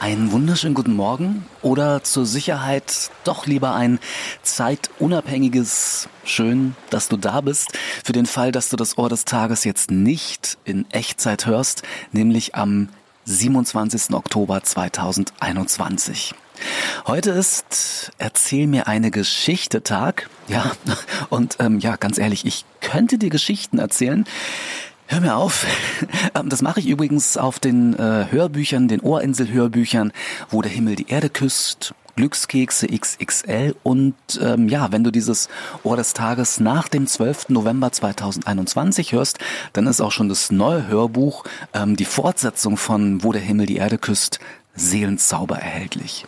Einen wunderschönen guten Morgen oder zur Sicherheit doch lieber ein zeitunabhängiges Schön, dass du da bist, für den Fall, dass du das Ohr des Tages jetzt nicht in Echtzeit hörst, nämlich am 27. Oktober 2021. Heute ist Erzähl mir eine Geschichte Tag. Ja, und ähm, ja, ganz ehrlich, ich könnte dir Geschichten erzählen, Hör mir auf. Ähm, das mache ich übrigens auf den äh, Hörbüchern, den Ohrinsel-Hörbüchern, wo der Himmel die Erde küsst, Glückskekse XXL und ähm, ja, wenn du dieses Ohr des Tages nach dem 12. November 2021 hörst, dann ist auch schon das neue Hörbuch, ähm, die Fortsetzung von Wo der Himmel die Erde küsst, Seelenzauber erhältlich.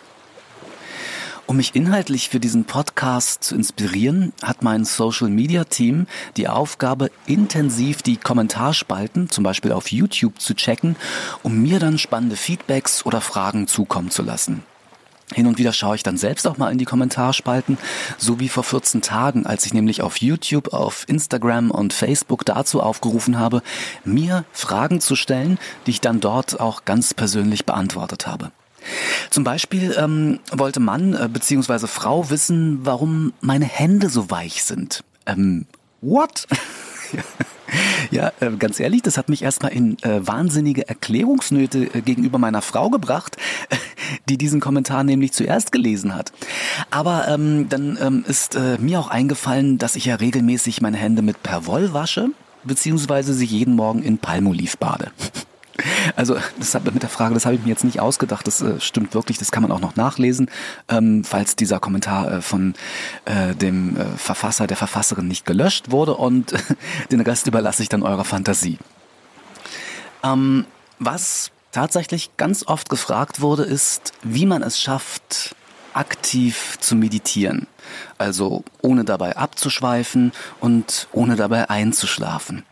Um mich inhaltlich für diesen Podcast zu inspirieren, hat mein Social Media Team die Aufgabe, intensiv die Kommentarspalten, zum Beispiel auf YouTube, zu checken, um mir dann spannende Feedbacks oder Fragen zukommen zu lassen. Hin und wieder schaue ich dann selbst auch mal in die Kommentarspalten, so wie vor 14 Tagen, als ich nämlich auf YouTube, auf Instagram und Facebook dazu aufgerufen habe, mir Fragen zu stellen, die ich dann dort auch ganz persönlich beantwortet habe. Zum Beispiel ähm, wollte Mann äh, bzw. Frau wissen, warum meine Hände so weich sind. Ähm, what? Ja, äh, ganz ehrlich, das hat mich erstmal in äh, wahnsinnige Erklärungsnöte äh, gegenüber meiner Frau gebracht, die diesen Kommentar nämlich zuerst gelesen hat. Aber ähm, dann ähm, ist äh, mir auch eingefallen, dass ich ja regelmäßig meine Hände mit Perwoll wasche, beziehungsweise sie jeden Morgen in Palmoliv bade. Also das hat, mit der Frage, das habe ich mir jetzt nicht ausgedacht, das äh, stimmt wirklich, das kann man auch noch nachlesen, ähm, falls dieser Kommentar äh, von äh, dem äh, Verfasser, der Verfasserin nicht gelöscht wurde und den Rest überlasse ich dann eurer Fantasie. Ähm, was tatsächlich ganz oft gefragt wurde, ist, wie man es schafft, aktiv zu meditieren. Also ohne dabei abzuschweifen und ohne dabei einzuschlafen.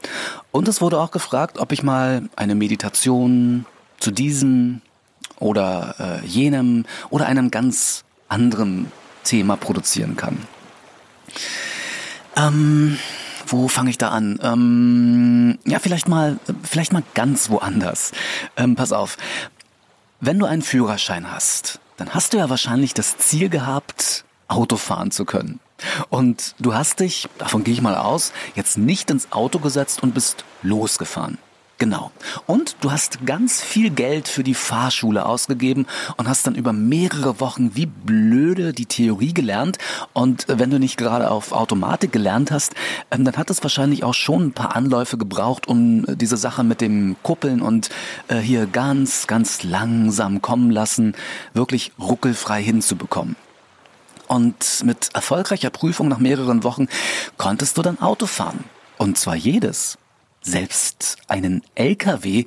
Und es wurde auch gefragt, ob ich mal eine Meditation zu diesem oder äh, jenem oder einem ganz anderen Thema produzieren kann. Ähm, wo fange ich da an? Ähm, ja, vielleicht mal, vielleicht mal ganz woanders. Ähm, pass auf. Wenn du einen Führerschein hast, dann hast du ja wahrscheinlich das Ziel gehabt, Auto fahren zu können. Und du hast dich, davon gehe ich mal aus, jetzt nicht ins Auto gesetzt und bist losgefahren. Genau. Und du hast ganz viel Geld für die Fahrschule ausgegeben und hast dann über mehrere Wochen wie blöde die Theorie gelernt. Und wenn du nicht gerade auf Automatik gelernt hast, ähm, dann hat es wahrscheinlich auch schon ein paar Anläufe gebraucht, um diese Sache mit dem Kuppeln und äh, hier ganz, ganz langsam kommen lassen, wirklich ruckelfrei hinzubekommen. Und mit erfolgreicher Prüfung nach mehreren Wochen konntest du dann Auto fahren. Und zwar jedes. Selbst einen LKW,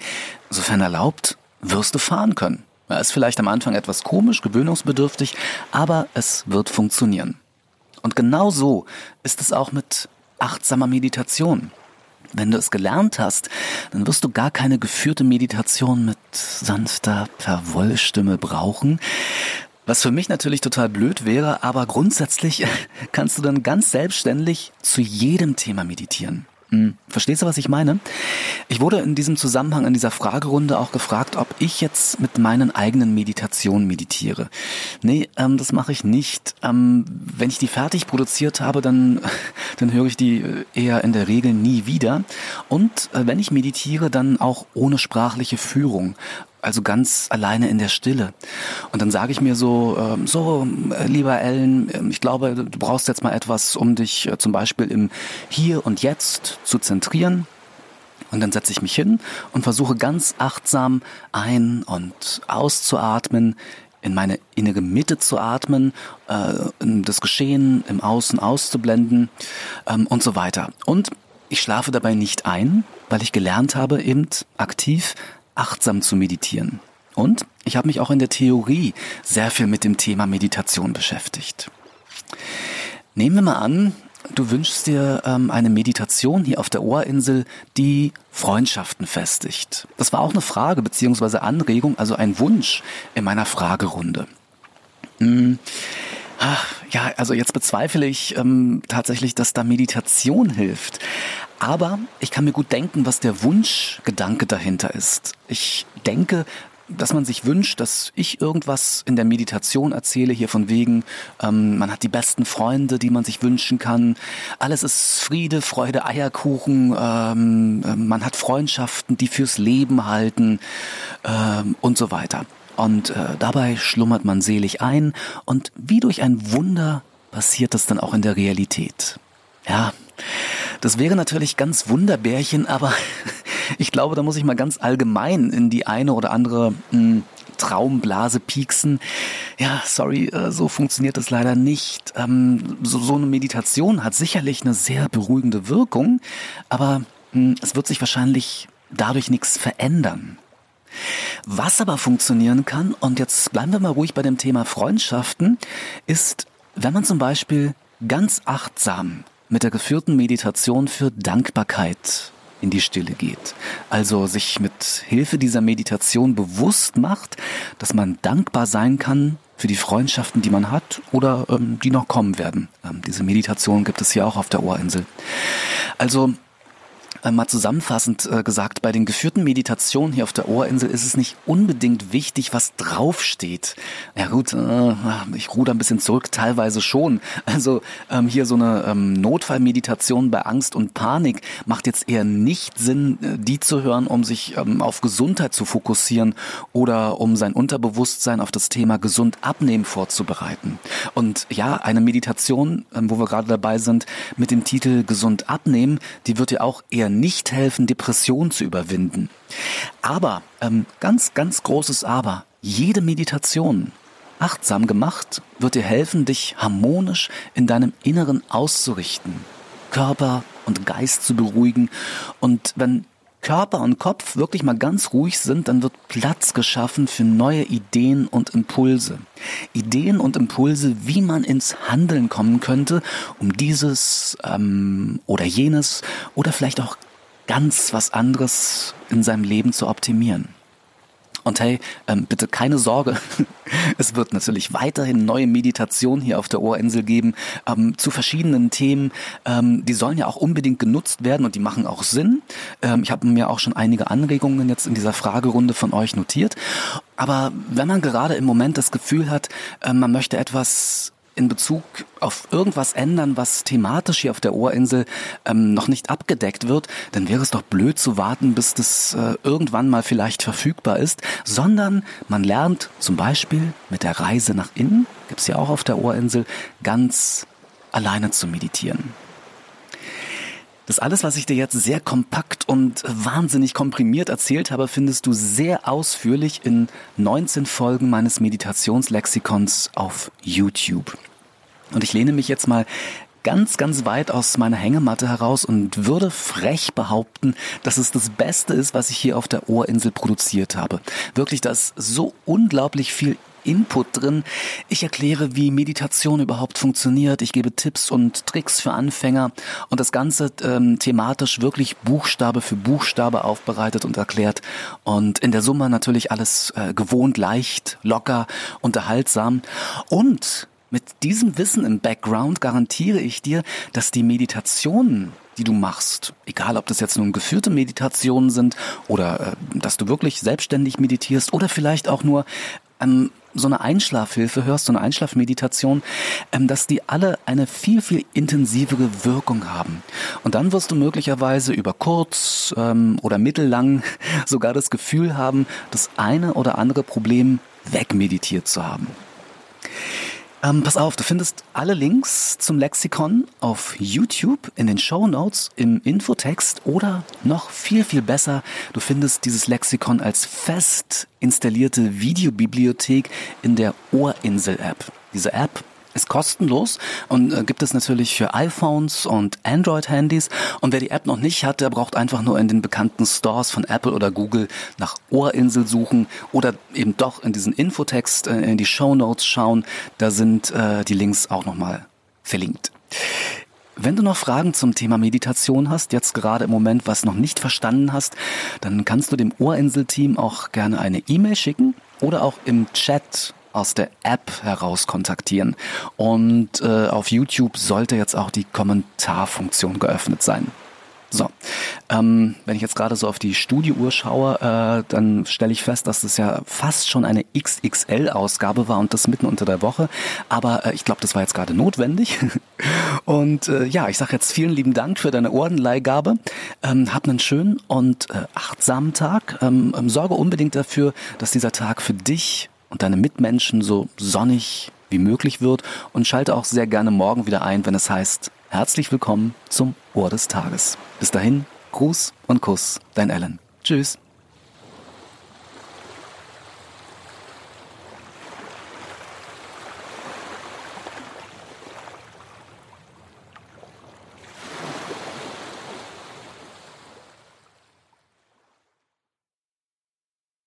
sofern erlaubt, wirst du fahren können. Er ist vielleicht am Anfang etwas komisch, gewöhnungsbedürftig, aber es wird funktionieren. Und genau so ist es auch mit achtsamer Meditation. Wenn du es gelernt hast, dann wirst du gar keine geführte Meditation mit sanfter Perwollstimme brauchen. Was für mich natürlich total blöd wäre, aber grundsätzlich kannst du dann ganz selbstständig zu jedem Thema meditieren. Hm, verstehst du, was ich meine? Ich wurde in diesem Zusammenhang in dieser Fragerunde auch gefragt, ob ich jetzt mit meinen eigenen Meditationen meditiere. Nee, ähm, das mache ich nicht. Ähm, wenn ich die fertig produziert habe, dann, dann höre ich die äh, eher in der Regel nie wieder. Und äh, wenn ich meditiere, dann auch ohne sprachliche Führung also ganz alleine in der Stille. Und dann sage ich mir so, äh, so, lieber Ellen, äh, ich glaube, du brauchst jetzt mal etwas, um dich äh, zum Beispiel im Hier und Jetzt zu zentrieren. Und dann setze ich mich hin und versuche ganz achtsam ein- und auszuatmen, in meine innere Mitte zu atmen, äh, das Geschehen im Außen auszublenden ähm, und so weiter. Und ich schlafe dabei nicht ein, weil ich gelernt habe, eben aktiv achtsam zu meditieren. Und ich habe mich auch in der Theorie sehr viel mit dem Thema Meditation beschäftigt. Nehmen wir mal an, du wünschst dir ähm, eine Meditation hier auf der Ohrinsel, die Freundschaften festigt. Das war auch eine Frage bzw. Anregung, also ein Wunsch in meiner Fragerunde. Hm. Ach, ja, also jetzt bezweifle ich ähm, tatsächlich, dass da Meditation hilft. Aber ich kann mir gut denken, was der Wunschgedanke dahinter ist. Ich denke, dass man sich wünscht, dass ich irgendwas in der Meditation erzähle, hier von wegen, ähm, man hat die besten Freunde, die man sich wünschen kann, alles ist Friede, Freude, Eierkuchen, ähm, man hat Freundschaften, die fürs Leben halten ähm, und so weiter. Und äh, dabei schlummert man selig ein und wie durch ein Wunder passiert das dann auch in der Realität. Ja, das wäre natürlich ganz Wunderbärchen, aber ich glaube, da muss ich mal ganz allgemein in die eine oder andere mh, hm, Traumblase pieksen. Ja, sorry, äh, so funktioniert das leider nicht. Ähm, so, so eine Meditation hat sicherlich eine sehr beruhigende Wirkung, aber mh, hm, es wird sich wahrscheinlich dadurch nichts verändern. Was aber funktionieren kann, und jetzt bleiben wir mal ruhig bei dem Thema Freundschaften, ist, wenn man zum Beispiel ganz achtsam mit der geführten Meditation für Dankbarkeit in die Stille geht. Also sich mit Hilfe dieser Meditation bewusst macht, dass man dankbar sein kann für die Freundschaften, die man hat oder ähm, die noch kommen werden. Ähm, diese Meditation gibt es hier auch auf der Ohrinsel. Also mal zusammenfassend äh, gesagt, bei den geführten Meditationen hier auf der Ohrinsel ist es nicht unbedingt wichtig, was draufsteht. Ja gut, äh, ich ruder ein bisschen zurück, teilweise schon. Also ähm, hier so eine ähm, Notfallmeditation bei Angst und Panik macht jetzt eher nicht Sinn, äh, die zu hören, um sich ähm, auf Gesundheit zu fokussieren oder um sein Unterbewusstsein auf das Thema gesund abnehmen vorzubereiten. Und ja, eine Meditation, wo wir gerade dabei sind, mit dem Titel Gesund abnehmen, die wird ja auch eher nicht helfen, Depressionen zu überwinden. Aber, ähm, ganz, ganz großes Aber, jede Meditation, achtsam gemacht, wird dir helfen, dich harmonisch in deinem Inneren auszurichten, Körper und Geist zu beruhigen. Und wenn Körper und Kopf wirklich mal ganz ruhig sind, dann wird Platz geschaffen für neue Ideen und Impulse. Ideen und Impulse, wie man ins Handeln kommen könnte, um dieses ähm, oder jenes oder vielleicht auch ganz was anderes in seinem Leben zu optimieren. Und hey, ähm, bitte keine Sorge. Es wird natürlich weiterhin neue Meditationen hier auf der Ohrinsel geben ähm, zu verschiedenen Themen. Ähm, die sollen ja auch unbedingt genutzt werden und die machen auch Sinn. Ähm, ich habe mir auch schon einige Anregungen jetzt in dieser Fragerunde von euch notiert. Aber wenn man gerade im Moment das Gefühl hat, äh, man möchte etwas in Bezug auf irgendwas ändern, was thematisch hier auf der Ohrinsel ähm, noch nicht abgedeckt wird, dann wäre es doch blöd zu warten, bis das äh, irgendwann mal vielleicht verfügbar ist, sondern man lernt zum Beispiel mit der Reise nach innen, gibt's ja auch auf der Ohrinsel, ganz alleine zu meditieren. Das alles, was ich dir jetzt sehr kompakt und wahnsinnig komprimiert erzählt habe, findest du sehr ausführlich in 19 Folgen meines Meditationslexikons auf YouTube. Und ich lehne mich jetzt mal ganz, ganz weit aus meiner Hängematte heraus und würde frech behaupten, dass es das Beste ist, was ich hier auf der Ohrinsel produziert habe. Wirklich, da ist so unglaublich viel Input drin. Ich erkläre, wie Meditation überhaupt funktioniert. Ich gebe Tipps und Tricks für Anfänger und das Ganze ähm, thematisch wirklich Buchstabe für Buchstabe aufbereitet und erklärt. Und in der Summe natürlich alles äh, gewohnt, leicht, locker, unterhaltsam. Und mit diesem Wissen im Background garantiere ich dir, dass die Meditationen, die du machst, egal ob das jetzt nun geführte Meditationen sind oder äh, dass du wirklich selbstständig meditierst oder vielleicht auch nur ähm, so eine Einschlafhilfe hörst, so eine Einschlafmeditation, ähm, dass die alle eine viel, viel intensivere Wirkung haben. Und dann wirst du möglicherweise über kurz ähm, oder mittellang sogar das Gefühl haben, das eine oder andere Problem wegmeditiert zu haben. Ähm, pass auf, du findest alle Links zum Lexikon auf YouTube in den Show Notes im Infotext oder noch viel, viel besser, du findest dieses Lexikon als fest installierte Videobibliothek in der Ohrinsel-App. Diese App ist kostenlos und äh, gibt es natürlich für iPhones und Android-Handys. Und wer die App noch nicht hat, der braucht einfach nur in den bekannten Stores von Apple oder Google nach Ohrinsel suchen oder eben doch in diesen Infotext äh, in die Show Notes schauen. Da sind äh, die Links auch nochmal verlinkt. Wenn du noch Fragen zum Thema Meditation hast, jetzt gerade im Moment was noch nicht verstanden hast, dann kannst du dem Ohrinsel-Team auch gerne eine E-Mail schicken oder auch im Chat aus der App heraus kontaktieren. Und äh, auf YouTube sollte jetzt auch die Kommentarfunktion geöffnet sein. So, ähm, wenn ich jetzt gerade so auf die Studiouhr schaue, äh, dann stelle ich fest, dass das ja fast schon eine XXL-Ausgabe war und das mitten unter der Woche. Aber äh, ich glaube, das war jetzt gerade notwendig. und äh, ja, ich sage jetzt vielen lieben Dank für deine Ohrenleihgabe. Ähm, hab einen schönen und äh, achtsamen Tag. Ähm, ähm, sorge unbedingt dafür, dass dieser Tag für dich und deine Mitmenschen so sonnig wie möglich wird und schalte auch sehr gerne morgen wieder ein, wenn es heißt, herzlich willkommen zum Ohr des Tages. Bis dahin, Gruß und Kuss, dein Ellen. Tschüss.